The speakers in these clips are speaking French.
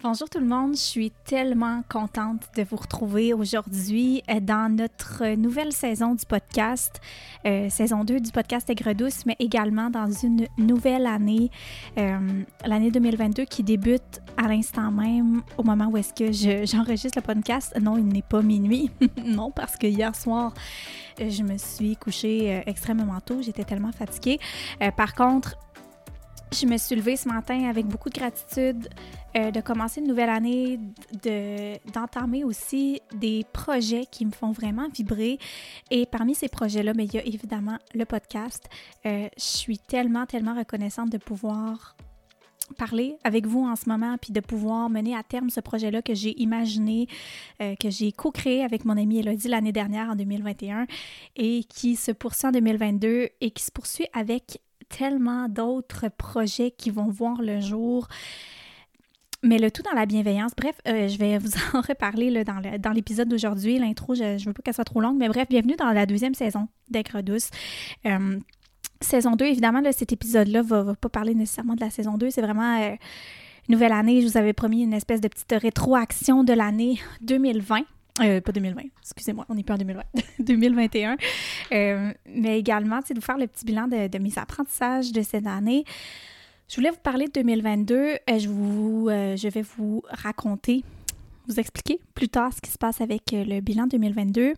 Bonjour tout le monde, je suis tellement contente de vous retrouver aujourd'hui euh, dans notre nouvelle saison du podcast, euh, saison 2 du podcast Aigre Douce, mais également dans une nouvelle année, euh, l'année 2022 qui débute à l'instant même au moment où est-ce que j'enregistre le podcast. Non, il n'est pas minuit, non, parce que hier soir, je me suis couchée extrêmement tôt, j'étais tellement fatiguée. par contre, je me suis levée ce matin avec beaucoup de gratitude euh, de commencer une nouvelle année, d'entamer aussi des projets qui me font vraiment vibrer. Et parmi ces projets-là, mais il y a évidemment le podcast. Euh, je suis tellement, tellement reconnaissante de pouvoir parler avec vous en ce moment, puis de pouvoir mener à terme ce projet-là que j'ai imaginé, euh, que j'ai co-créé avec mon amie Elodie l'année dernière en 2021 et qui se poursuit en 2022 et qui se poursuit avec tellement d'autres projets qui vont voir le jour. Mais le tout dans la bienveillance. Bref, euh, je vais vous en reparler là, dans l'épisode d'aujourd'hui. L'intro, je ne veux pas qu'elle soit trop longue, mais bref, bienvenue dans la deuxième saison d'Aigre Douce. Euh, saison 2, évidemment, cet épisode-là ne va, pas parler nécessairement de la saison 2. C'est vraiment euh, nouvelle année. Je vous avais promis une espèce de petite rétroaction de l'année 2020. Euh, pas 2020, excusez-moi, on n'est plus en 2020, 2021. Euh, mais également, de vous faire le petit bilan de, mes apprentissages de cette année. Je voulais vous parler de 2022. Euh, je, vous, je vais vous raconter, vous expliquer plus tard ce qui se passe avec le bilan 2022.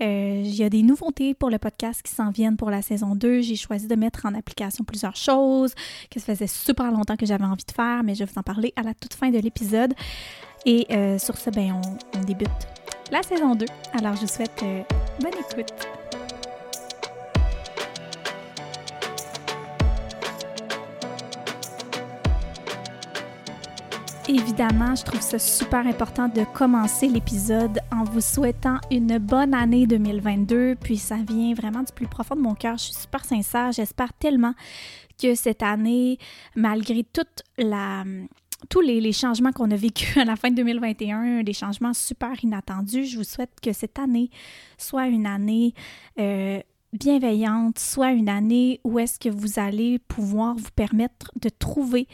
il y a des nouveautés pour le podcast qui s'en viennent pour la saison 2. J'ai choisi de mettre en application plusieurs choses que ça faisait super longtemps que j'avais envie de faire, mais je vais vous en parler à la toute fin de l'épisode. Et sur ce, ben, on débute la saison 2. Alors, je vous souhaite euh, bonne écoute. Évidemment, je trouve ça super important de commencer l'épisode en vous souhaitant une bonne année 2022. Puis ça vient vraiment du plus profond de mon cœur. Je suis super sincère. J'espère tellement que cette année, malgré toute la, tous les, changements qu'on a vécus à la fin de 2021, des changements super inattendus, je vous souhaite que cette année soit une année euh, bienveillante, soit une année où est-ce que vous allez pouvoir vous permettre de trouver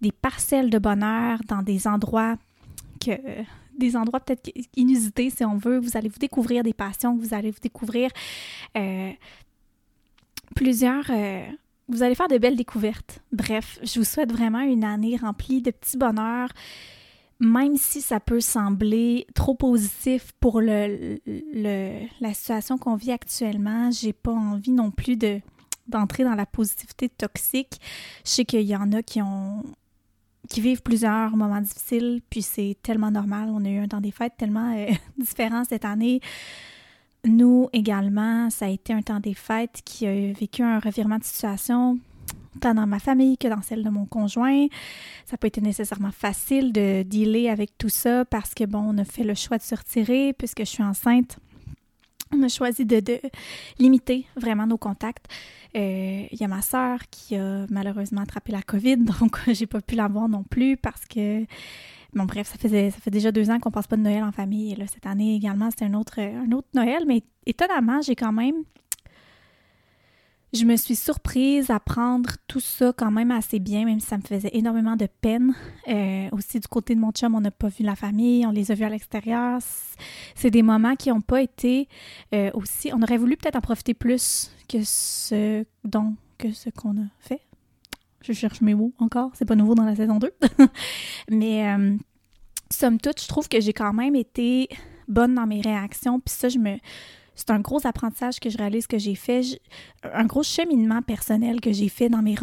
des parcelles de bonheur dans des endroits que des endroits peut-être inusités si on veut. Vous allez vous découvrir des passions, vous allez vous découvrir euh, plusieurs euh, vous allez faire de belles découvertes. Bref, je vous souhaite vraiment une année remplie de petits bonheurs, même si ça peut sembler trop positif pour le, la situation qu'on vit actuellement. J'ai pas envie non plus de d'entrer dans la positivité toxique. Je sais qu'il y en a qui ont qui vivent plusieurs moments difficiles, puis c'est tellement normal. On a eu un temps des fêtes tellement euh, différent cette année. Nous également, ça a été un temps des fêtes qui a vécu un revirement de situation, tant dans ma famille que dans celle de mon conjoint. Ça n'a pas été nécessairement facile de dealer avec tout ça parce que, bon, on a fait le choix de se retirer puisque je suis enceinte. On a choisi de, limiter vraiment nos contacts. Euh, il y a ma sœur qui a malheureusement attrapé la COVID, donc j'ai pas pu la voir non plus parce que Bon, bref, ça, faisait, ça fait déjà deux ans qu'on passe pas de Noël en famille. là, cette année également, c'était un autre, un autre Noël, mais étonnamment, j'ai quand même. Je me suis surprise à prendre tout ça quand même assez bien, même si ça me faisait énormément de peine. Euh, aussi, du côté de mon chum, on n'a pas vu la famille, on les a vus à l'extérieur. C'est des moments qui n'ont pas été euh, aussi. On aurait voulu peut-être en profiter plus que ce dont que ce qu'on a fait. Je cherche mes mots encore, c'est pas nouveau dans la saison 2. Mais euh, somme toute, je trouve que j'ai quand même été bonne dans mes réactions. Puis ça, je me. C'est un gros apprentissage que je réalise que j'ai fait. Un gros cheminement personnel que j'ai fait dans mes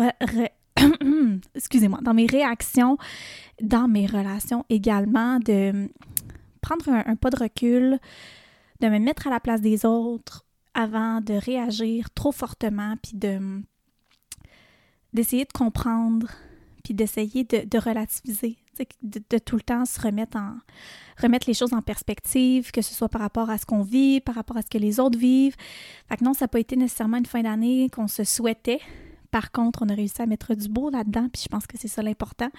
excusez-moi, dans mes réactions, dans mes relations également, de prendre un, pas de recul, de me mettre à la place des autres avant de réagir trop fortement, puis de d'essayer de comprendre, puis d'essayer de, relativiser, de, tout le temps se remettre en remettre les choses en perspective, que ce soit par rapport à ce qu'on vit, par rapport à ce que les autres vivent. Fait non, ça n'a pas été nécessairement une fin d'année qu'on se souhaitait. Par contre, on a réussi à mettre du beau là-dedans, puis je pense que c'est ça l'important.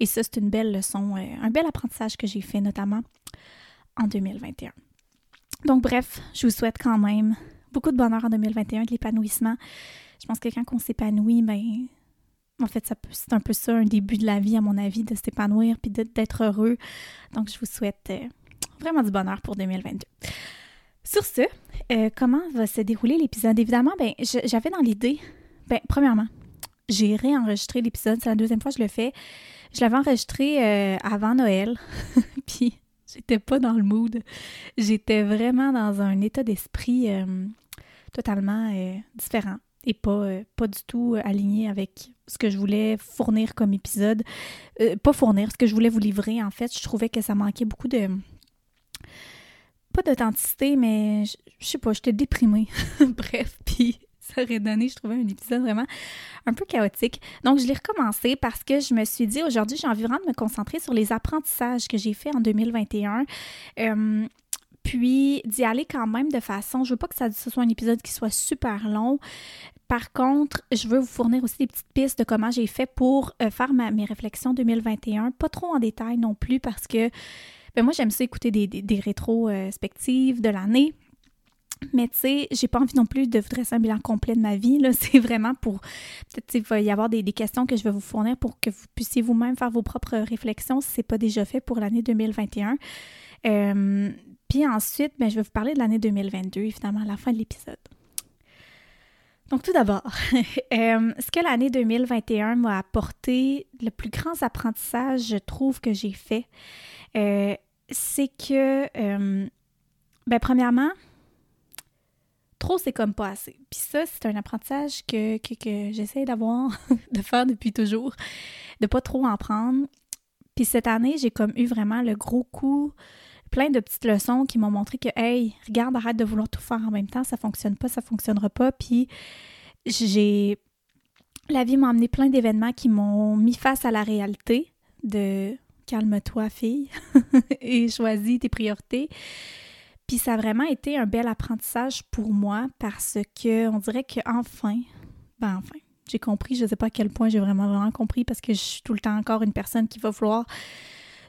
Et ça, c'est une belle leçon, euh, un bel apprentissage que j'ai fait notamment en 2021. Donc bref, je vous souhaite quand même beaucoup de bonheur en 2021, de l'épanouissement. Je pense que quand on s'épanouit, ben, en fait, c'est un peu ça, un début de la vie, à mon avis, de s'épanouir puis d'être heureux. Donc, je vous souhaite euh, vraiment du bonheur pour 2022. Sur ce, euh, comment va se dérouler l'épisode? Évidemment, ben, j'avais dans l'idée, ben, premièrement, j'ai réenregistré l'épisode, c'est la deuxième fois que je le fais. Je l'avais enregistré euh, avant Noël, puis j'étais pas dans le mood. J'étais vraiment dans un état d'esprit totalement différent et pas, pas du tout aligné avec ce que je voulais fournir comme épisode. Euh, pas fournir, ce que je voulais vous livrer, en fait. Je trouvais que ça manquait beaucoup de. Pas d'authenticité, mais je, sais pas, j'étais déprimée. Bref, puis ça aurait donné, je trouvais, un épisode vraiment un peu chaotique. Donc, je l'ai recommencé parce que je me suis dit, aujourd'hui, j'ai envie vraiment de me concentrer sur les apprentissages que j'ai faits en 2021. Euh, puis d'y aller quand même de façon, je veux pas que ça, ce soit un épisode qui soit super long, par contre, je veux vous fournir aussi des petites pistes de comment j'ai fait pour euh, faire mes réflexions 2021, pas trop en détail non plus parce que ben moi j'aime ça écouter des, rétrospectives de l'année. Mais tu sais, j'ai pas envie non plus de vous dresser un bilan complet de ma vie. Là. C'est vraiment pour. Peut-être il va y avoir des, questions que je vais vous fournir pour que vous puissiez vous-même faire vos propres réflexions si ce n'est pas déjà fait pour l'année 2021. Euh, puis ensuite, ben, je vais vous parler de l'année 2022, évidemment, à la fin de l'épisode. Donc tout d'abord, euh, ce que l'année 2021 m'a apporté, le plus grand apprentissage, je trouve, que j'ai fait, euh, c'est que, euh, ben, premièrement, trop, c'est comme pas assez. Puis ça, c'est un apprentissage que, que, que j'essaie d'avoir, de faire depuis toujours, de pas trop en prendre. Puis cette année, j'ai comme eu vraiment le gros coup plein de petites leçons qui m'ont montré que, hey, regarde, arrête de vouloir tout faire en même temps, ça fonctionne pas, ça fonctionnera pas. Puis j'ai. La vie m'a amené plein d'événements qui m'ont mis face à la réalité de calme-toi, fille, et choisis tes priorités. Puis ça a vraiment été un bel apprentissage pour moi parce que on dirait que enfin, ben enfin, j'ai compris, je sais pas à quel point j'ai vraiment vraiment compris parce que je suis tout le temps encore une personne qui va vouloir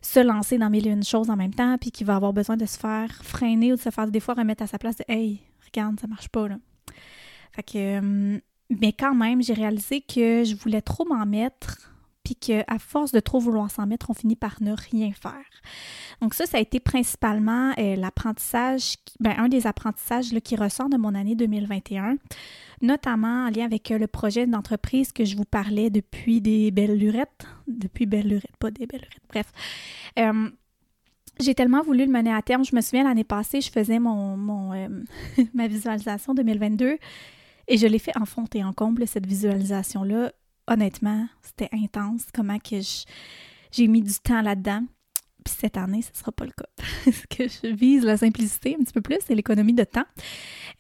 se lancer dans mille et une choses en même temps, puis qui va avoir besoin de se faire freiner ou de se faire des fois remettre à sa place de Hey, regarde, ça marche pas là. Fait que euh, mais quand même, j'ai réalisé que je voulais trop m'en mettre puis qu'à force de trop vouloir s'en mettre, on finit par ne rien faire. Donc ça, ça a été principalement euh, l'apprentissage, ben, un des apprentissages qui ressort de mon année 2021, notamment en lien avec euh, le projet d'entreprise que je vous parlais depuis des belles lurettes, depuis belles lurettes, pas des belles lurettes, bref. Euh, j'ai tellement voulu le mener à terme. Je me souviens l'année passée, je faisais mon, mon ma visualisation 2022 et je l'ai fait en fond et en comble, cette visualisation-là honnêtement, c'était intense. Comment que j'ai mis du temps là-dedans. Puis cette année, ce ne sera pas le cas. Parce que je vise la simplicité un petit peu plus et l'économie de temps.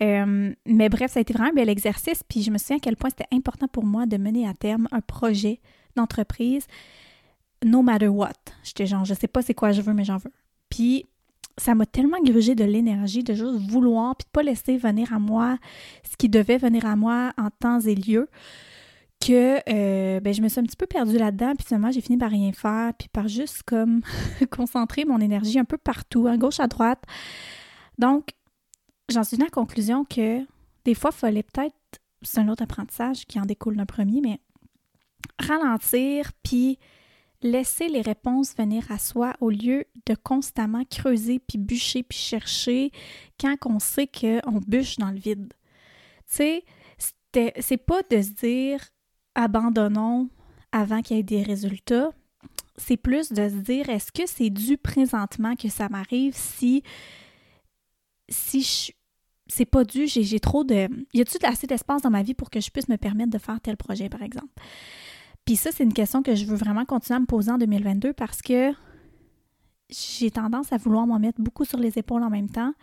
Euh, mais bref, ça a été vraiment un bel exercice. Puis je me souviens à quel point c'était important pour moi de mener à terme un projet d'entreprise, no matter what. J'étais genre, je sais pas c'est quoi je veux, mais j'en veux. Puis ça m'a tellement grugé de l'énergie de juste vouloir, puis de pas laisser venir à moi ce qui devait venir à moi en temps et lieu que euh, ben, je me suis un petit peu perdue là-dedans, puis finalement, j'ai fini par rien faire, puis par juste comme concentrer mon énergie un peu partout, à gauche, à droite. Donc, j'en suis venue à la conclusion que des fois, il fallait peut-être, c'est un autre apprentissage qui en découle d'un premier, mais ralentir, puis laisser les réponses venir à soi au lieu de constamment creuser, puis bûcher, puis chercher quand on sait qu'on bûche dans le vide. Tu sais, c'est pas de se dire abandonnons avant qu'il y ait des résultats. C'est plus de se dire est-ce que c'est dû présentement que ça m'arrive si si c'est pas dû, j'ai trop de. Y a-t-il assez d'espace dans ma vie pour que je puisse me permettre de faire tel projet, par exemple? Puis ça, c'est une question que je veux vraiment continuer à me poser en 2022 parce que j'ai tendance à vouloir m'en mettre beaucoup sur les épaules en même temps.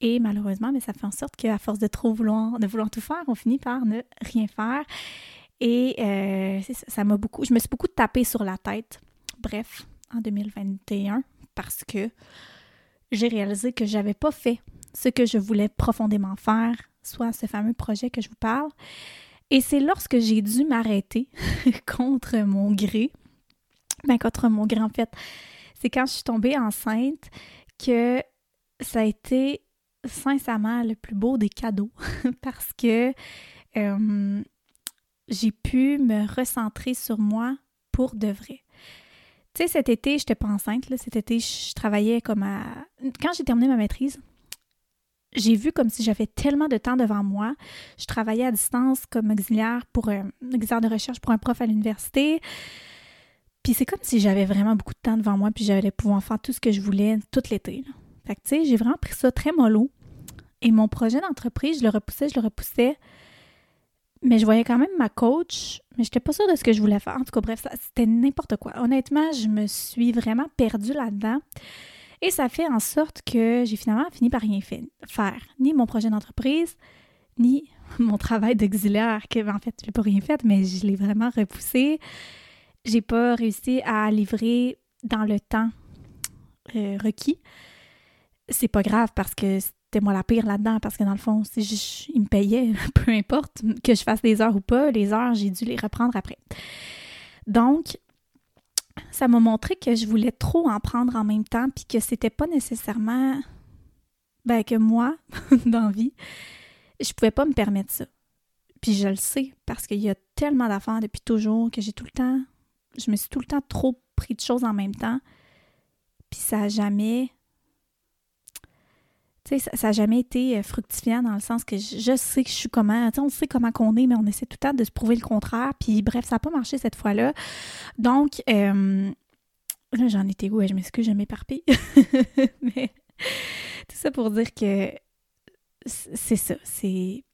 Et malheureusement, mais ça fait en sorte qu'à force de trop vouloir, de vouloir tout faire, on finit par ne rien faire. Et euh, ça m'a beaucoup, je me suis beaucoup tapé sur la tête, bref, en 2021, parce que j'ai réalisé que j'avais pas fait ce que je voulais profondément faire, soit ce fameux projet que je vous parle. Et c'est lorsque j'ai dû m'arrêter contre mon gré, ben contre mon gré en fait, c'est quand je suis tombée enceinte que ça a été sincèrement le plus beau des cadeaux parce que euh, j'ai pu me recentrer sur moi pour de vrai. Tu sais, cet été, je n'étais pas enceinte. Là. Cet été, je travaillais comme à... Quand j'ai terminé ma maîtrise, j'ai vu comme si j'avais tellement de temps devant moi. Je travaillais à distance comme auxiliaire pour un auxiliaire de recherche pour un prof à l'université. Puis c'est comme si j'avais vraiment beaucoup de temps devant moi, puis j'allais pouvoir faire tout ce que je voulais tout l'été. Fait que tu sais, j'ai vraiment pris ça très mollo. Et mon projet d'entreprise, je le repoussais, je le repoussais. Mais je voyais quand même ma coach, mais je n'étais pas sûre de ce que je voulais faire. En tout cas, bref, c'était n'importe quoi. Honnêtement, je me suis vraiment perdue là-dedans. Et ça fait en sorte que j'ai finalement fini par rien faire. Ni mon projet d'entreprise, ni mon travail d'auxiliaire, que en fait, je n'ai pas rien fait, mais je l'ai vraiment repoussé. J'ai pas réussi à livrer dans le temps euh, requis. C'est pas grave parce que c'était moi la pire là-dedans parce que dans le fond, si je, il me payait, peu importe que je fasse des heures ou pas, les heures, j'ai dû les reprendre après. Donc, ça m'a montré que je voulais trop en prendre en même temps puis que c'était pas nécessairement ben, que moi, dans vie, je pouvais pas me permettre ça. Puis je le sais parce qu'il y a tellement d'affaires depuis toujours que j'ai tout le temps, je me suis tout le temps trop pris de choses en même temps. Puis ça n'a jamais ça n'a jamais été euh, fructifiant dans le sens que je, sais que je suis comment, on sait comment qu'on est, mais on essaie tout le temps de se prouver le contraire. Puis bref, ça n'a pas marché cette fois-là. Donc, euh, là, j'en étais où? Je m'excuse, je m'éparpille. mais tout ça pour dire que c'est ça. C'est.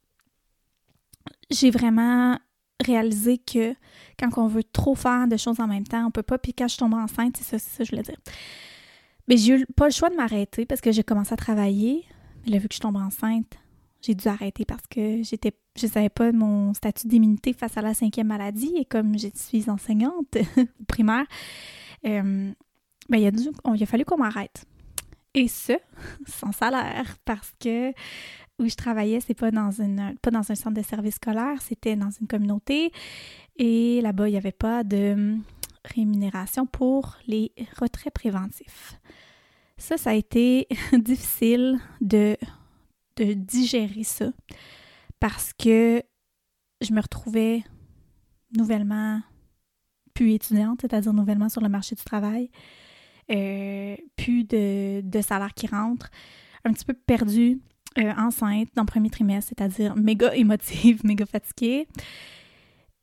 J'ai vraiment réalisé que quand on veut trop faire de choses en même temps, on peut pas. Puis quand je tombe enceinte, c'est ça, c'est ça je voulais dire. Mais j'ai eu pas le choix de m'arrêter parce que j'ai commencé à travailler. Mais là, vu que je tombe enceinte, j'ai dû arrêter parce que j'étais je savais pas mon statut d'immunité face à la cinquième maladie et comme je suis enseignante primaire, euh, ben, il, a il a fallu qu'on m'arrête. Et ce, sans salaire, parce que où je travaillais, c'est pas dans une pas dans un centre de service scolaire, c'était dans une communauté. Et là-bas, il n'y avait pas de rémunération pour les retraits préventifs. Ça, ça a été difficile de, digérer ça parce que je me retrouvais nouvellement plus étudiante, c'est-à-dire nouvellement sur le marché du travail, euh, plus de, salaire qui rentre, un petit peu perdue, euh, enceinte dans le premier trimestre, c'est-à-dire méga émotive, méga fatiguée.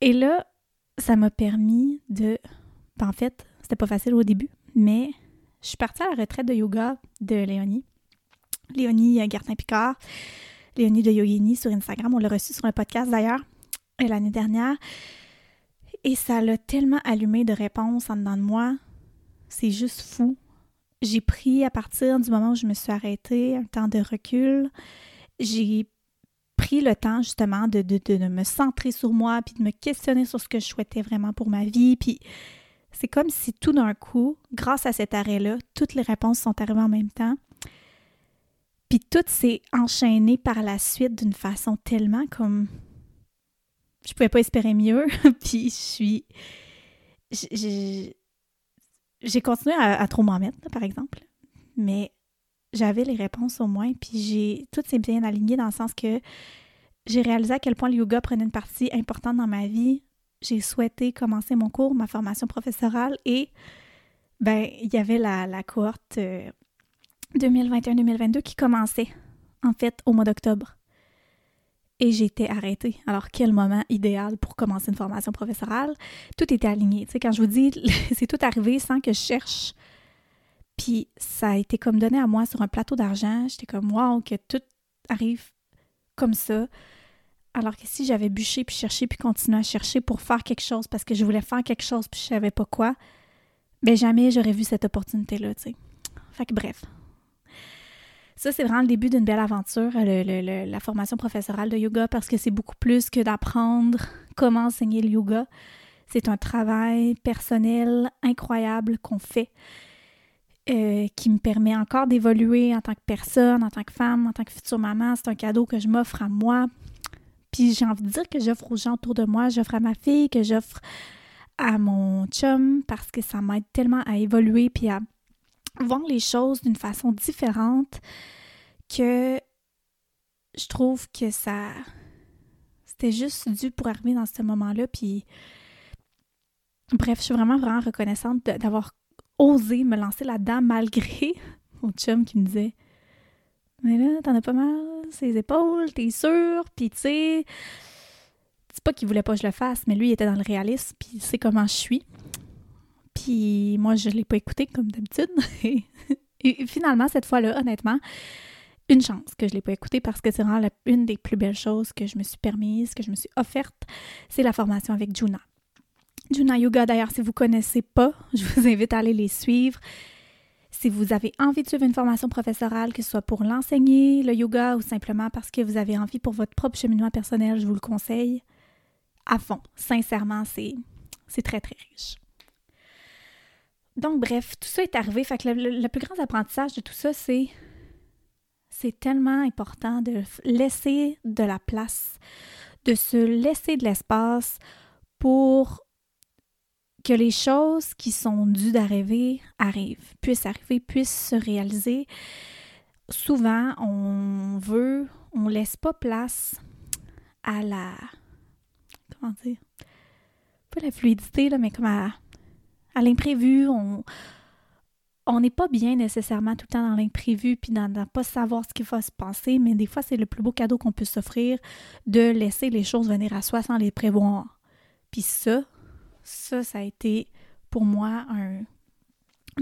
Et là, ça m'a permis de en fait, c'était pas facile au début, mais je suis partie à la retraite de yoga de Léonie. Léonie euh, Gartin-Picard, Léonie de Yogini sur Instagram. On l'a reçue sur un podcast d'ailleurs euh, l'année dernière. Et ça l'a tellement allumé de réponses en dedans de moi. C'est juste fou. J'ai pris à partir du moment où je me suis arrêtée un temps de recul. J'ai pris le temps justement de, de, de, me centrer sur moi, puis de me questionner sur ce que je souhaitais vraiment pour ma vie. Puis c'est comme si tout d'un coup, grâce à cet arrêt-là, toutes les réponses sont arrivées en même temps. Puis tout s'est enchaîné par la suite d'une façon tellement comme. Je pouvais pas espérer mieux. puis je suis. J'ai continué à, trop m'en mettre, par exemple. Mais j'avais les réponses au moins. Puis j'ai. Tout s'est bien aligné dans le sens que j'ai réalisé à quel point le yoga prenait une partie importante dans ma vie j'ai souhaité commencer mon cours, ma formation professorale et ben il y avait la, cohorte 2021-2022 euh, qui commençait en fait au mois d'octobre. Et été arrêtée. Alors, quel moment idéal pour commencer une formation professorale? Tout était aligné. Tu sais, quand je vous dis, c'est tout arrivé sans que je cherche. Puis, ça a été comme donné à moi sur un plateau d'argent. J'étais comme, wow, que tout arrive comme ça. Alors que si j'avais bûché puis cherché puis continué à chercher pour faire quelque chose parce que je voulais faire quelque chose puis je savais pas quoi, ben jamais j'aurais vu cette opportunité-là, tu sais. Fait que bref. Ça, c'est vraiment le début d'une belle aventure, la formation professorale de yoga, parce que c'est beaucoup plus que d'apprendre comment enseigner le yoga. C'est un travail personnel incroyable qu'on fait, euh, qui me permet encore d'évoluer en tant que personne, en tant que femme, en tant que future maman. C'est un cadeau que je m'offre à moi puis j'ai envie de dire que j'offre aux gens autour de moi, j'offre à ma fille, que j'offre à mon chum parce que ça m'aide tellement à évoluer puis à voir les choses d'une façon différente que je trouve que ça c'était juste dû pour arriver dans ce moment-là. Puis, bref, je suis vraiment, vraiment reconnaissante d'avoir osé me lancer là-dedans malgré mon chum qui me disait Mais là, t'en as pas mal, ses épaules, t'es sûr, puis tu sais. C'est pas qu'il voulait pas que je le fasse, mais lui, il était dans le réalisme, puis il sait comment je suis. Puis moi, je l'ai pas écouté comme d'habitude. Et finalement, cette fois-là, honnêtement, une chance que je ne l'ai pas écouté parce que c'est vraiment une des plus belles choses que je me suis permise, que je me suis offerte, c'est la formation avec Juna. Juna Yoga, d'ailleurs, si vous ne connaissez pas, je vous invite à aller les suivre. Si vous avez envie de suivre une formation professorale, que ce soit pour l'enseigner, le yoga, ou simplement parce que vous avez envie pour votre propre cheminement personnel, je vous le conseille à fond. Sincèrement, c'est, très, très riche. Donc, bref, tout ça est arrivé. Fait que le, plus grand apprentissage de tout ça, c'est c'est tellement important de laisser de la place, de se laisser de l'espace pour que les choses qui sont dues d'arriver arrivent, puissent arriver, puissent se réaliser. Souvent, on veut, on laisse pas place à la, comment dire, pas la fluidité, là, mais comme à l'imprévu. On on n'est pas bien nécessairement tout le temps dans l'imprévu puis dans ne pas savoir ce qu'il va se passer, mais des fois, c'est le plus beau cadeau qu'on peut s'offrir de laisser les choses venir à soi sans les prévoir. Puis ça, ça, ça a été pour moi un,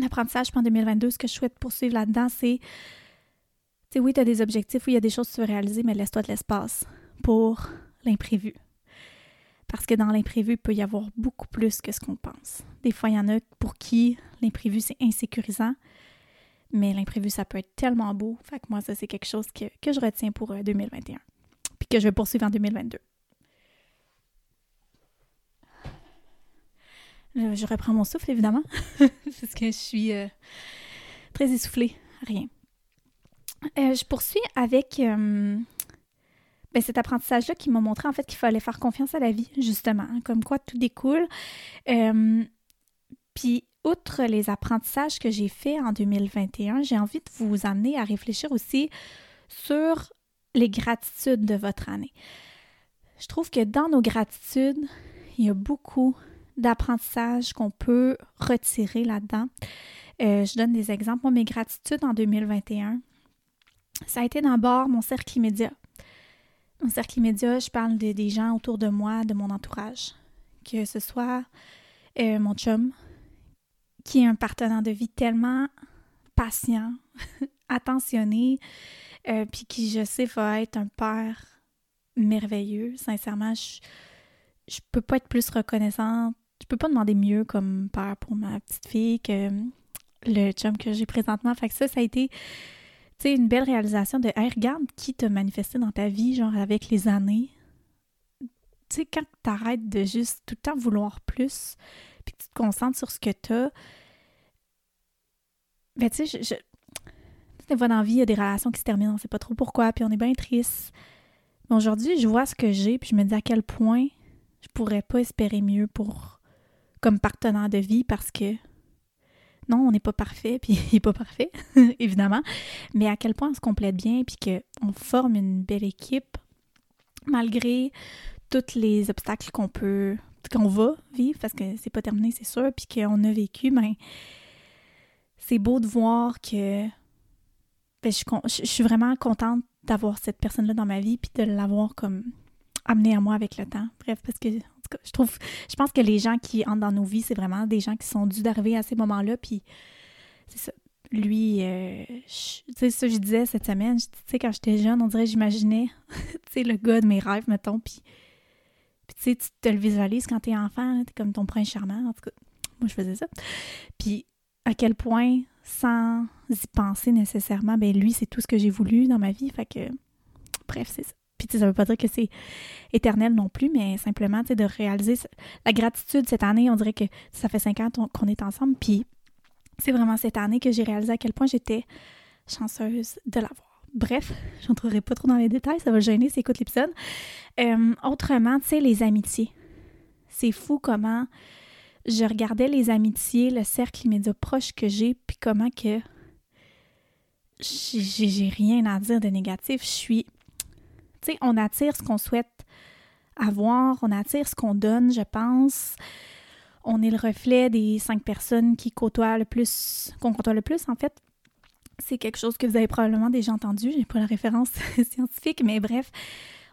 apprentissage pendant 2022. Ce que je souhaite poursuivre là-dedans, c'est, oui, tu as des objectifs, oui, il y a des choses que tu veux réaliser, mais laisse-toi de l'espace pour l'imprévu. Parce que dans l'imprévu, il peut y avoir beaucoup plus que ce qu'on pense. Des fois, il y en a pour qui l'imprévu, c'est insécurisant. Mais l'imprévu, ça peut être tellement beau. Fait que moi, ça, c'est quelque chose que, je retiens pour 2021. Euh, Puis que je vais poursuivre en 2022. Je, reprends mon souffle, évidemment. parce que je suis euh, très essoufflée. Rien. Euh, je poursuis avec ben, cet apprentissage-là qui m'a montré en fait qu'il fallait faire confiance à la vie, justement, hein, comme quoi tout découle. Euh, puis, outre les apprentissages que j'ai faits en 2021, j'ai envie de vous amener à réfléchir aussi sur les gratitudes de votre année. Je trouve que dans nos gratitudes, il y a beaucoup d'apprentissages qu'on peut retirer là-dedans. Euh, je donne des exemples. Moi, mes gratitudes en 2021, ça a été d'abord mon cercle immédiat. Mon cercle immédiat, je parle des gens autour de moi, de mon entourage. Que ce soit euh, mon chum, qui est un partenaire de vie tellement patient, attentionné, euh, puis qui, je sais, va être un père merveilleux. Sincèrement, je, je peux pas être plus reconnaissante. Je peux pas demander mieux comme père pour ma petite fille que le chum que j'ai présentement. Fait que ça, ça a été une belle réalisation de hey, regarde qui t'a manifesté dans ta vie, genre avec les années. Tu sais, quand t'arrêtes de juste tout le temps vouloir plus, puis que tu te concentres sur ce que t'as, ben tu sais, je, des fois dans la vie, il y a des relations qui se terminent, on sait pas trop pourquoi, puis on est bien triste. Mais aujourd'hui, je vois ce que j'ai, puis je me dis à quel point je pourrais pas espérer mieux pour comme partenaire de vie parce que non, on n'est pas parfait, puis il n'est pas parfait, évidemment, mais à quel point on se complète bien, puis qu'on forme une belle équipe, malgré tous les obstacles qu'on peut, qu'on va vivre, parce que c'est pas terminé, c'est sûr, puis qu'on a vécu, ben, c'est beau de voir que ben, je, je, suis vraiment contente d'avoir cette personne-là dans ma vie, puis de l'avoir comme amenée à moi avec le temps. Bref, parce que je trouve, je pense que les gens qui entrent dans nos vies, c'est vraiment des gens qui sont dus d'arriver à ces moments-là. Puis, c'est ça. Lui, euh, tu sais, ça, je disais cette semaine, tu sais, quand j'étais jeune, on dirait j'imaginais, tu sais, le gars de mes rêves, mettons. Puis, tu sais, tu te le visualises quand t'es enfant, t'es comme ton prince charmant. En tout cas, moi, je faisais ça. Puis, à quel point, sans y penser nécessairement, ben lui, c'est tout ce que j'ai voulu dans ma vie. Fait que, bref, c'est ça. Puis ça veut pas dire que c'est éternel non plus, mais simplement de réaliser la gratitude cette année. On dirait que ça fait cinq ans qu'on est ensemble. Puis c'est vraiment cette année que j'ai réalisé à quel point j'étais chanceuse de l'avoir. Bref, je n'entrerai pas trop dans les détails, ça va gêner si écoute l'épisode. Euh, autrement, tu sais, les amitiés. C'est fou comment je regardais les amitiés, le cercle immédiat proche que j'ai, puis comment que j'ai rien à dire de négatif. Je suis on attire ce qu'on souhaite avoir, on attire ce qu'on donne, je pense. On est le reflet des cinq personnes qui côtoient le plus, qu'on côtoie le plus, en fait. C'est quelque chose que vous avez probablement déjà entendu. J'ai pas la référence scientifique, mais bref,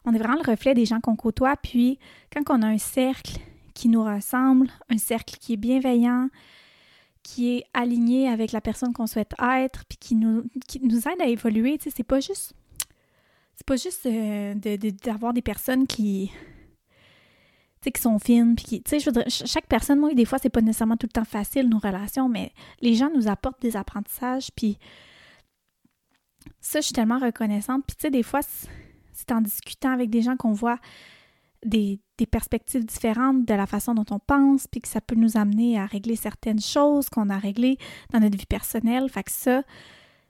on est vraiment le reflet des gens qu'on côtoie. Puis, quand on a un cercle qui nous ressemble, un cercle qui est bienveillant, qui est aligné avec la personne qu'on souhaite être, puis qui nous, qui nous aide à évoluer, c'est pas juste c'est pas juste euh, d'avoir des personnes qui qui sont fines puis qui tu sais je veux chaque personne moi des fois c'est pas nécessairement tout le temps facile nos relations mais les gens nous apportent des apprentissages puis ça je suis tellement reconnaissante puis tu sais des fois c'est en discutant avec des gens qu'on voit des, des, perspectives différentes de la façon dont on pense, puis que ça peut nous amener à régler certaines choses qu'on a réglées dans notre vie personnelle. Fait que ça,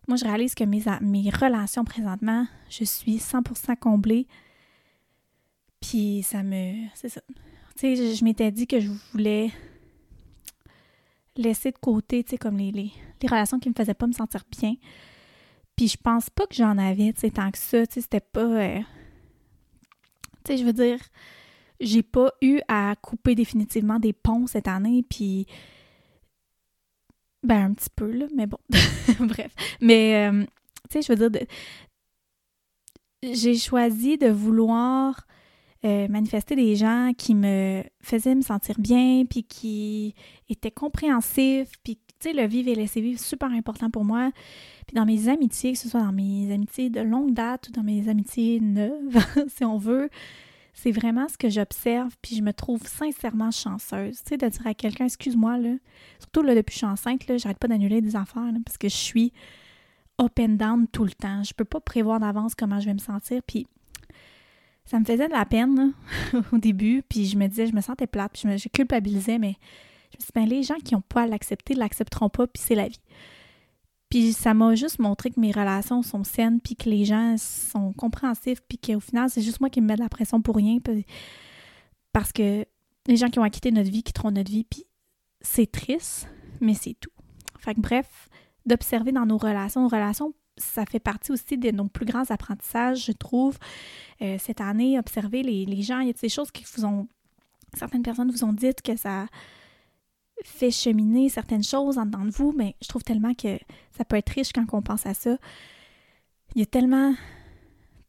moi, je réalise que mes, mes relations présentement, je suis 100% comblée. Puis ça me. C'est ça. Tu sais, je, m'étais dit que je voulais laisser de côté, tu sais, comme les, les, relations qui me faisaient pas me sentir bien. Puis je pense pas que j'en avais, tu sais, tant que ça. Tu sais, c'était pas. Euh, tu sais, je veux dire, j'ai pas eu à couper définitivement des ponts cette année. Puis ben, un petit peu, là, mais bon. Bref. Mais, euh, tu sais, je veux dire, j'ai choisi de vouloir euh, manifester des gens qui me faisaient me sentir bien, puis qui étaient compréhensifs, puis, tu sais, le vivre et laisser vivre, super important pour moi. Puis dans mes amitiés, que ce soit dans mes amitiés de longue date ou dans mes amitiés neuves, si on veut, c'est vraiment ce que j'observe, puis je me trouve sincèrement chanceuse. Tu sais, de dire à quelqu'un, excuse-moi, là, surtout là, depuis que je suis enceinte, là, j'arrête pas d'annuler des affaires, parce que je suis up and down tout le temps. Je peux pas prévoir d'avance comment je vais me sentir, puis ça me faisait de la peine au début, puis je me disais, je me sentais plate, puis je, me, culpabilisais, mais je me suis dit, ben, les gens qui n'ont pas à l'accepter l'accepteront pas, puis c'est la vie. Puis ça m'a juste montré que mes relations sont saines, puis que les gens sont compréhensifs, puis qu'au final, c'est juste moi qui me mets de la pression pour rien. Parce que les gens qui ont acquitté notre vie quitteront notre vie, puis c'est triste, mais c'est tout. Fait que bref, d'observer dans nos relations, nos relations, ça fait partie aussi de nos plus grands apprentissages, je trouve. Euh, cette année, observer les, les gens, il y a des choses qui vous ont. Certaines personnes vous ont dit que ça fait cheminer certaines choses en dedans de vous, mais je trouve tellement que ça peut être riche quand on pense à ça. Il y a tellement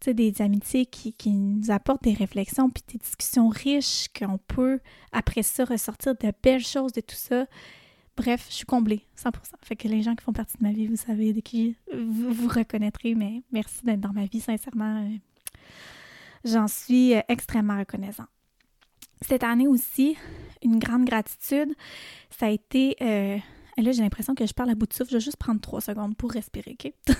des amitiés qui, nous apportent des réflexions puis des discussions riches qu'on peut, après ça, ressortir de belles choses de tout ça. Bref, je suis comblée, 100%. Fait que les gens qui font partie de ma vie, vous savez de qui vous vous reconnaîtrez, mais merci d'être dans ma vie, sincèrement. Euh, j'en suis euh, extrêmement reconnaissante. Cette année aussi, une grande gratitude, ça a été... Euh, là, j'ai l'impression que je parle à bout de souffle. Je vais juste prendre trois secondes pour respirer, OK?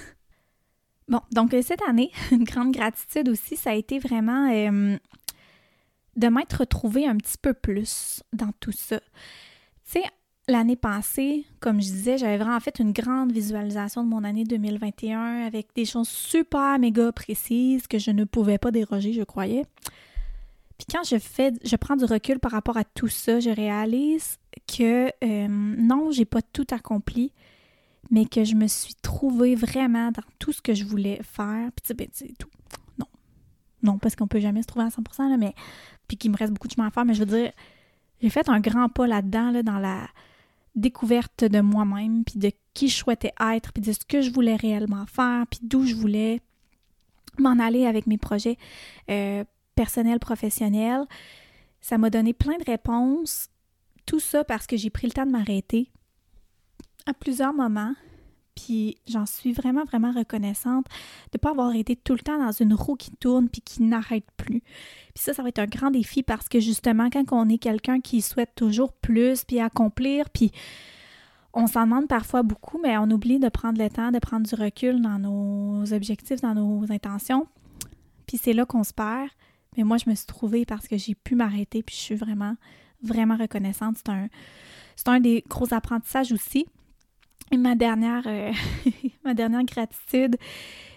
bon, donc euh, cette année, une grande gratitude aussi, ça a été vraiment euh, de m'être retrouvée un petit peu plus dans tout ça. Tu sais, l'année passée, comme je disais, j'avais vraiment fait une grande visualisation de mon année 2021 avec des choses super méga précises que je ne pouvais pas déroger, je croyais. Puis quand je fais, je prends du recul par rapport à tout ça, je réalise que euh, non, j'ai pas tout accompli, mais que je me suis trouvée vraiment dans tout ce que je voulais faire. Puis ben, c'est tout. Non. Non, parce qu'on peut jamais se trouver à 100%, là, mais puis qu'il me reste beaucoup de chemin à faire, mais je veux dire, j'ai fait un grand pas là-dedans, là, dans la découverte de moi-même, puis de qui je souhaitais être, puis de ce que je voulais réellement faire, puis d'où je voulais m'en aller avec mes projets. Euh, personnel, professionnel. Ça m'a donné plein de réponses. Tout ça parce que j'ai pris le temps de m'arrêter à plusieurs moments. Puis j'en suis vraiment, vraiment reconnaissante de ne pas avoir été tout le temps dans une roue qui tourne puis qui n'arrête plus. Puis ça, ça va être un grand défi parce que justement, quand on est quelqu'un qui souhaite toujours plus puis accomplir, puis on s'en demande parfois beaucoup, mais on oublie de prendre le temps, de prendre du recul dans nos objectifs, dans nos intentions. Puis c'est là qu'on se perd. Mais moi, je me suis trouvée parce que j'ai pu m'arrêter, puis je suis vraiment, vraiment reconnaissante. C'est un, c'est un des gros apprentissages aussi. Et ma dernière, euh, ma dernière gratitude,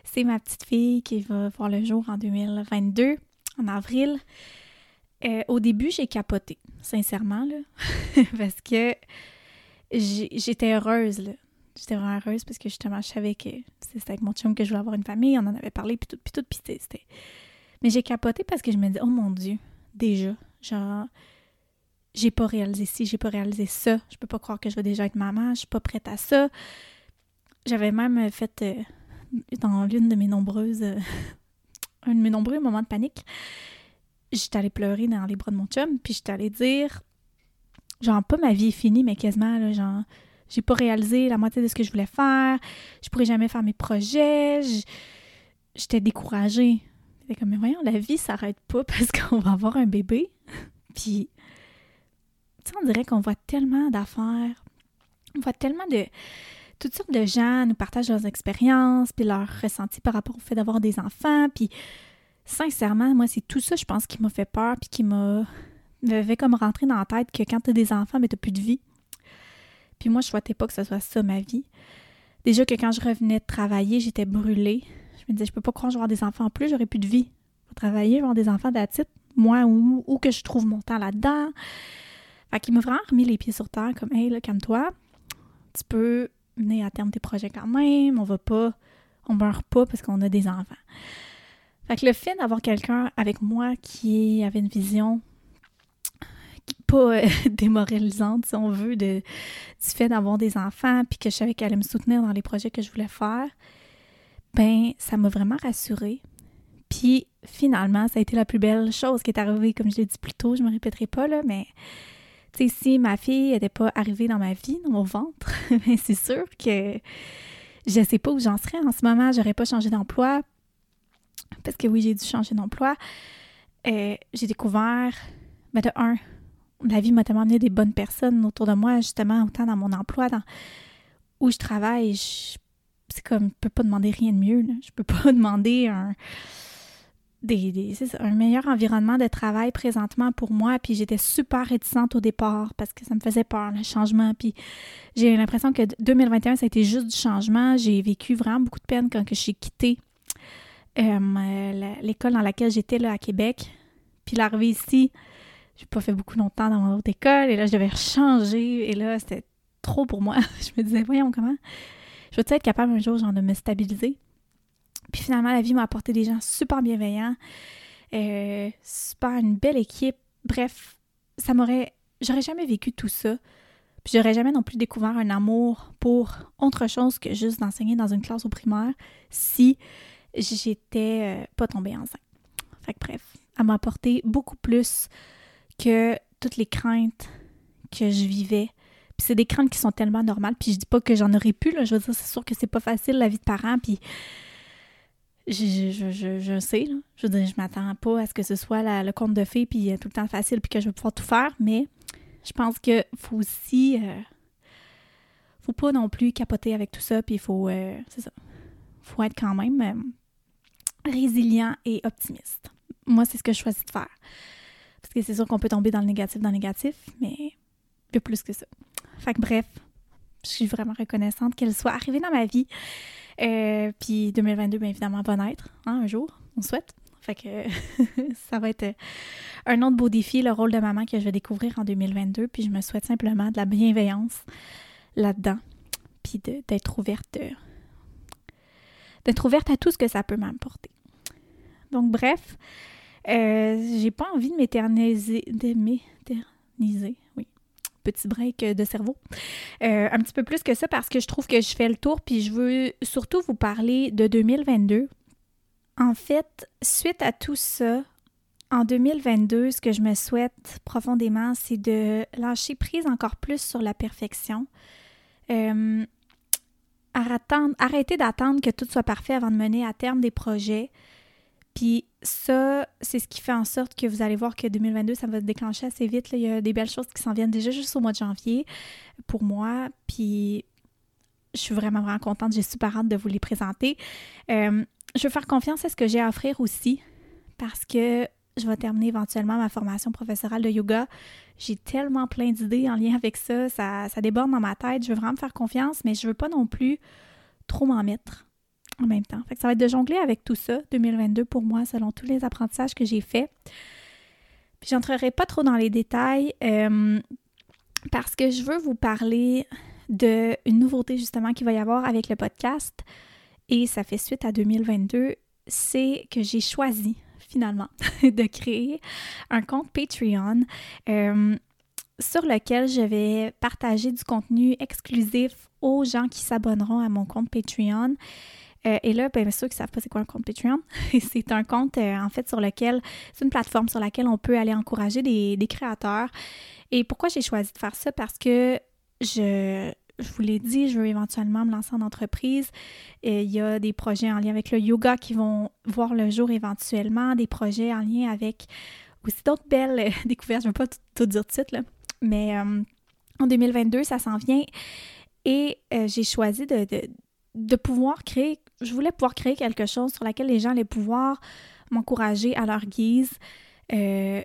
c'est ma petite fille qui va voir le jour en 2022, en avril. Euh, au début, j'ai capoté, sincèrement, là, parce que j'étais heureuse, là. J'étais vraiment heureuse parce que justement, je savais que c'était avec mon chum que je voulais avoir une famille, on en avait parlé, puis tout, puis tout, puis c'était mais j'ai capoté parce que je me dis, oh mon Dieu, déjà. Genre, j'ai pas réalisé ci, j'ai pas réalisé ça. Je peux pas croire que je vais déjà être maman, je suis pas prête à ça. J'avais même fait euh, dans l'une de mes nombreuses euh, un de mes nombreux moments de panique, j'étais allée pleurer dans les bras de mon chum, puis j'étais allée dire genre pas ma vie est finie, mais quasiment genre j'ai pas réalisé la moitié de ce que je voulais faire, je pourrais jamais faire mes projets, j'étais découragée. Comme mais voyons, la vie s'arrête pas parce qu'on va avoir un bébé. puis tu on dirait qu'on voit tellement d'affaires, on voit tellement de toutes sortes de gens nous partagent leurs expériences, puis leurs ressentis par rapport au fait d'avoir des enfants. Puis, sincèrement, moi, c'est tout ça, je pense, qui m'a fait peur, puis qui m'a fait comme rentrer dans la tête que quand tu as des enfants, mais tu plus de vie. Puis moi, je souhaitais pas que ce soit ça, ma vie. Déjà que quand je revenais de travailler, j'étais brûlée. Je me disais, je peux pas croire que je vais des enfants en plus, j'aurais plus de vie. Je vais travailler, avoir des enfants d'attitude, moi, ou, ou que je trouve mon temps là-dedans. Fait qu'il m'a vraiment remis les pieds sur terre, comme, hey, là, calme-toi. Tu peux mener à terme tes projets quand même, on va pas, on meurt pas parce qu'on a des enfants. Fait que le fait d'avoir quelqu'un avec moi qui avait une vision pas euh, démoralisante, si on veut, de, du fait d'avoir des enfants, puis que je savais qu'elle allait me soutenir dans les projets que je voulais faire, ben ça m'a vraiment rassurée. Puis finalement, ça a été la plus belle chose qui est arrivée, comme je l'ai dit plus tôt, je me répéterai pas là, mais tu sais, si ma fille n'était pas arrivée dans ma vie, dans mon ventre, ben, c'est sûr que je sais pas où j'en serais. En ce moment, j'aurais pas changé d'emploi. Parce que oui, j'ai dû changer d'emploi. Euh, j'ai découvert, ben de un, la vie m'a tellement amené des bonnes personnes autour de moi, justement, autant dans mon emploi, dans où je travaille. C'est comme, je peux pas demander rien de mieux. Là. Je peux pas demander un des, un meilleur environnement de travail présentement pour moi. Puis j'étais super réticente au départ parce que ça me faisait peur, le changement. Puis j'ai l'impression que 2021, ça a été juste du changement. J'ai vécu vraiment beaucoup de peine quand j'ai quitté euh, l'école dans laquelle j'étais là à Québec. Puis l'arrivée ici, j'ai pas fait beaucoup longtemps dans mon autre école et là, je devais changer. Et là, c'était trop pour moi. je me disais, voyons comment? Je vais être capable un jour, genre, de me stabiliser. Puis finalement, la vie m'a apporté des gens super bienveillants, euh, super une belle équipe. Bref, ça m'aurait. J'aurais jamais vécu tout ça. Puis j'aurais jamais non plus découvert un amour pour autre chose que juste d'enseigner dans une classe au primaire si j'étais euh, pas tombée enceinte. Fait que bref, elle m'a apporté beaucoup plus que toutes les craintes que je vivais. Puis c'est des craintes qui sont tellement normales. Puis je dis pas que j'en aurais pu, là. Je veux dire, c'est sûr que c'est pas facile la vie de parent. Puis je, je, je, sais, là. Je veux dire, je m'attends pas à ce que ce soit le conte de fées, puis euh, tout le temps facile, puis que je vais pouvoir tout faire, mais je pense qu'il faut aussi. Euh, faut pas non plus capoter avec tout ça, puis il faut. Euh, c'est ça. faut être quand même résilient et optimiste. Moi, c'est ce que je choisis de faire. Parce que c'est sûr qu'on peut tomber dans le négatif, dans le négatif, mais peu plus que ça. Fait que bref, je suis vraiment reconnaissante qu'elle soit arrivée dans ma vie. Euh, puis 2022, bien évidemment, va naître, hein, un jour, on souhaite. Fait que ça va être un autre beau défi, le rôle de maman que je vais découvrir en 2022. Puis je me souhaite simplement de la bienveillance là-dedans. Puis d'être ouverte, d'être ouverte à tout ce que ça peut m'apporter. Donc, bref, euh, j'ai pas envie de m'éterniser, de m'éterniser, petit break de cerveau. Euh, un petit peu plus que ça parce que je trouve que je fais le tour, puis je veux surtout vous parler de 2022. En fait, suite à tout ça, en 2022, ce que je me souhaite profondément, c'est de lâcher prise encore plus sur la perfection. Euh, arrêter d'attendre que tout soit parfait avant de mener à terme des projets. Puis ça, c'est ce qui fait en sorte que vous allez voir que 2022, ça va se déclencher assez vite. Il y a des belles choses qui s'en viennent déjà juste au mois de janvier pour moi. Puis je suis vraiment, vraiment contente. J'ai super hâte de vous les présenter. Euh, je veux faire confiance à ce que j'ai à offrir aussi parce que je vais terminer éventuellement ma formation professorale de yoga. J'ai tellement plein d'idées en lien avec ça. ça. Déborde dans ma tête. Je veux vraiment me faire confiance, mais je veux pas non plus trop m'en mettre en même temps. Fait ça va être de jongler avec tout ça, 2022 pour moi, selon tous les apprentissages que j'ai faits. Puis j'entrerai pas trop dans les détails euh, parce que je veux vous parler d'une nouveauté justement qu'il va y avoir avec le podcast et ça fait suite à 2022, c'est que j'ai choisi finalement de créer un compte Patreon euh, sur lequel je vais partager du contenu exclusif aux gens qui s'abonneront à mon compte Patreon. Euh, et là, ben, sûr qu'ils ne savent pas c'est quoi un compte Patreon. c'est un compte, euh, en fait, sur lequel, c'est une plateforme sur laquelle on peut aller encourager des, créateurs. Et pourquoi j'ai choisi de faire ça? Parce que je, je vous l'ai dit, je veux éventuellement me lancer en entreprise. Il y a des projets en lien avec le yoga qui vont voir le jour éventuellement, des projets en lien avec aussi d'autres belles euh, découvertes. Je ne veux pas tout, dire de suite, là. mais en 2022, ça s'en vient. Et j'ai choisi de pouvoir créer, je voulais pouvoir créer quelque chose sur laquelle les gens allaient pouvoir m'encourager à leur guise euh,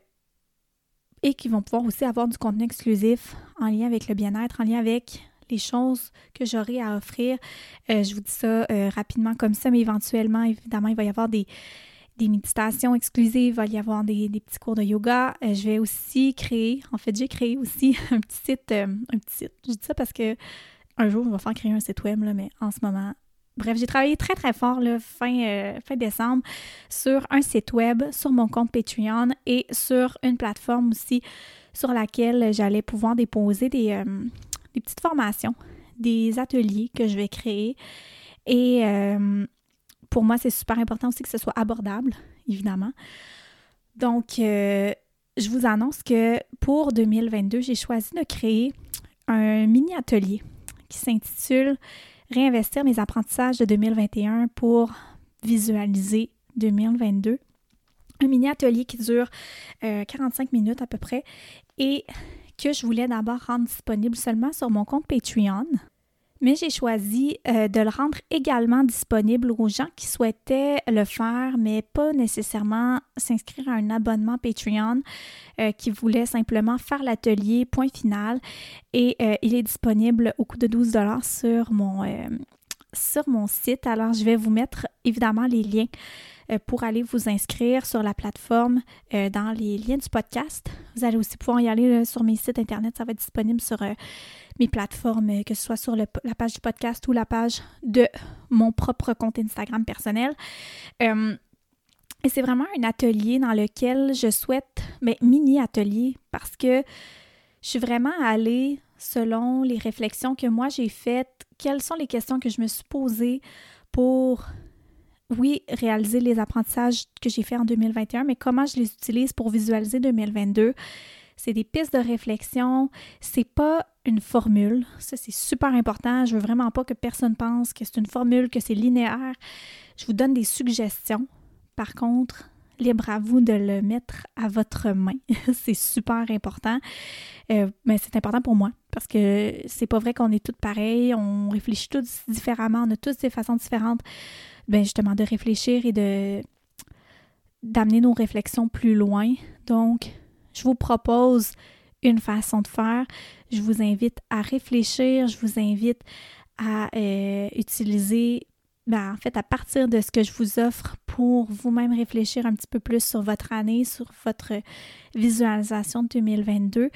et qui vont pouvoir aussi avoir du contenu exclusif en lien avec le bien-être, en lien avec les choses que j'aurai à offrir. Euh, je vous dis ça euh, rapidement comme ça, mais éventuellement, évidemment, il va y avoir des, méditations exclusives, il va y avoir des, petits cours de yoga. je vais aussi créer, en fait, j'ai créé aussi un petit site, un petit site. Je dis ça parce que un jour, on va faire créer un site web, là, mais en ce moment, Bref, j'ai travaillé très très fort le fin, euh, fin décembre sur un site web, sur mon compte Patreon et sur une plateforme aussi sur laquelle j'allais pouvoir déposer des, euh, petites formations, des ateliers que je vais créer. Et euh, pour moi, c'est super important aussi que ce soit abordable, évidemment. Donc, je vous annonce que pour 2022, j'ai choisi de créer un mini atelier qui s'intitule Réinvestir mes apprentissages de 2021 pour visualiser 2022. Un mini atelier qui dure 45 euh, minutes à peu près et que je voulais d'abord rendre disponible seulement sur mon compte Patreon. Mais j'ai choisi euh, de le rendre également disponible aux gens qui souhaitaient le faire, mais pas nécessairement s'inscrire à un abonnement Patreon, euh, qui voulaient simplement faire l'atelier, point final. Et euh, il est disponible au coût de 12 sur mon, sur mon site. Alors, je vais vous mettre évidemment les liens pour aller vous inscrire sur la plateforme dans les liens du podcast. Vous allez aussi pouvoir y aller sur mes sites internet. Ça va être disponible sur mes plateformes, que ce soit sur la page du podcast ou la page de mon propre compte Instagram personnel. Euh, et c'est vraiment un atelier dans lequel je souhaite, mais mini-atelier, parce que je suis vraiment allée selon les réflexions que moi j'ai faites, quelles sont les questions que je me suis posées pour, oui, réaliser les apprentissages que j'ai faits en 2021, mais comment je les utilise pour visualiser 2022 c'est des pistes de réflexion, c'est pas une formule. Ça, c'est super important. Je veux vraiment pas que personne pense que c'est une formule, que c'est linéaire. Je vous donne des suggestions. Par contre, libre à vous de le mettre à votre main. c'est super important. Euh, mais c'est important pour moi parce que c'est pas vrai qu'on est toutes pareilles, on réfléchit tous différemment, on a tous des façons différentes ben justement de réfléchir et de d'amener nos réflexions plus loin. Donc, je vous propose une façon de faire. Je vous invite à réfléchir, je vous invite à euh, utiliser, ben, en fait, à partir de ce que je vous offre pour vous-même réfléchir un petit peu plus sur votre année, sur votre visualisation de 2022.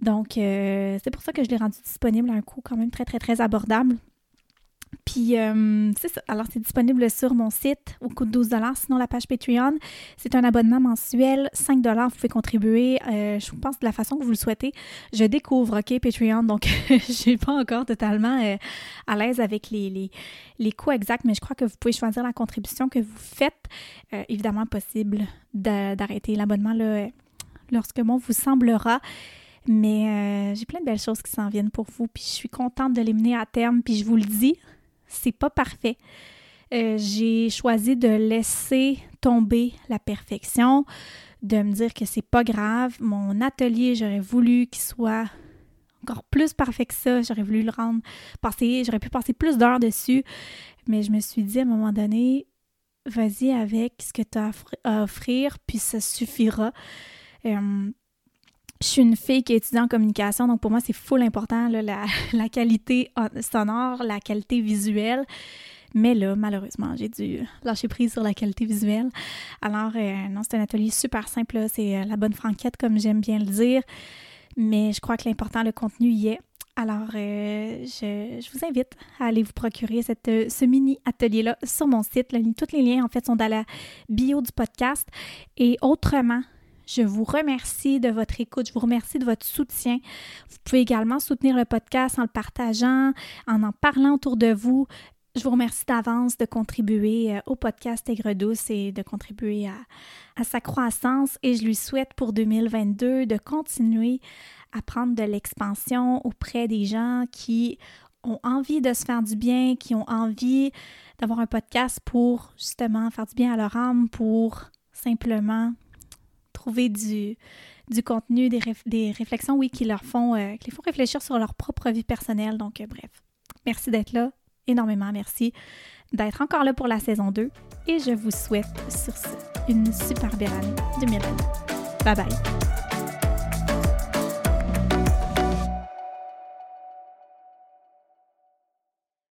Donc, euh, c'est pour ça que je l'ai rendu disponible à un coût quand même très, très, très abordable. Puis, euh, c'est. Alors, c'est disponible sur mon site au coût de 12 Sinon, la page Patreon, c'est un abonnement mensuel. 5 Vous pouvez contribuer, euh, je pense, de la façon que vous le souhaitez. Je découvre, OK, Patreon. Donc, je suis pas encore totalement euh, à l'aise avec les, les, les, coûts exacts, mais je crois que vous pouvez choisir la contribution que vous faites. évidemment, possible d'arrêter l'abonnement lorsque bon vous semblera. Mais j'ai plein de belles choses qui s'en viennent pour vous, puis je suis contente de les mener à terme, puis je vous le dis, c'est pas parfait. Euh, j'ai choisi de laisser tomber la perfection, de me dire que c'est pas grave. Mon atelier, j'aurais voulu qu'il soit encore plus parfait que ça. J'aurais voulu le rendre passer, j'aurais pu passer plus d'heures dessus. Mais je me suis dit à un moment donné, vas-y avec ce que tu as à offrir, puis ça suffira. Euh, je suis une fille qui étudie en communication, donc pour moi, c'est full important, la, qualité sonore, la qualité visuelle. Mais là, malheureusement, j'ai dû lâcher prise sur la qualité visuelle. Alors, euh, non, c'est un atelier super simple. C'est euh, la bonne franquette, comme j'aime bien le dire. Mais je crois que l'important, le contenu y est. Alors, euh, je, vous invite à aller vous procurer cette, ce mini atelier-là sur mon site. tous les liens, en fait, sont dans la bio du podcast. Et autrement, je vous remercie de votre écoute, je vous remercie de votre soutien. Vous pouvez également soutenir le podcast en le partageant, en en parlant autour de vous. Je vous remercie d'avance de contribuer euh, au podcast Aigre Douce et de contribuer à, à, sa croissance et je lui souhaite pour 2022 de continuer à prendre de l'expansion auprès des gens qui ont envie de se faire du bien, qui ont envie d'avoir un podcast pour justement faire du bien à leur âme, pour simplement trouver du, contenu, des, réflexions, oui, qui leur font, euh, font réfléchir sur leur propre vie personnelle. Donc, euh, bref, merci d'être là, énormément merci d'être encore là pour la saison 2 et je vous souhaite sur ce une super belle année 2020. Bye bye!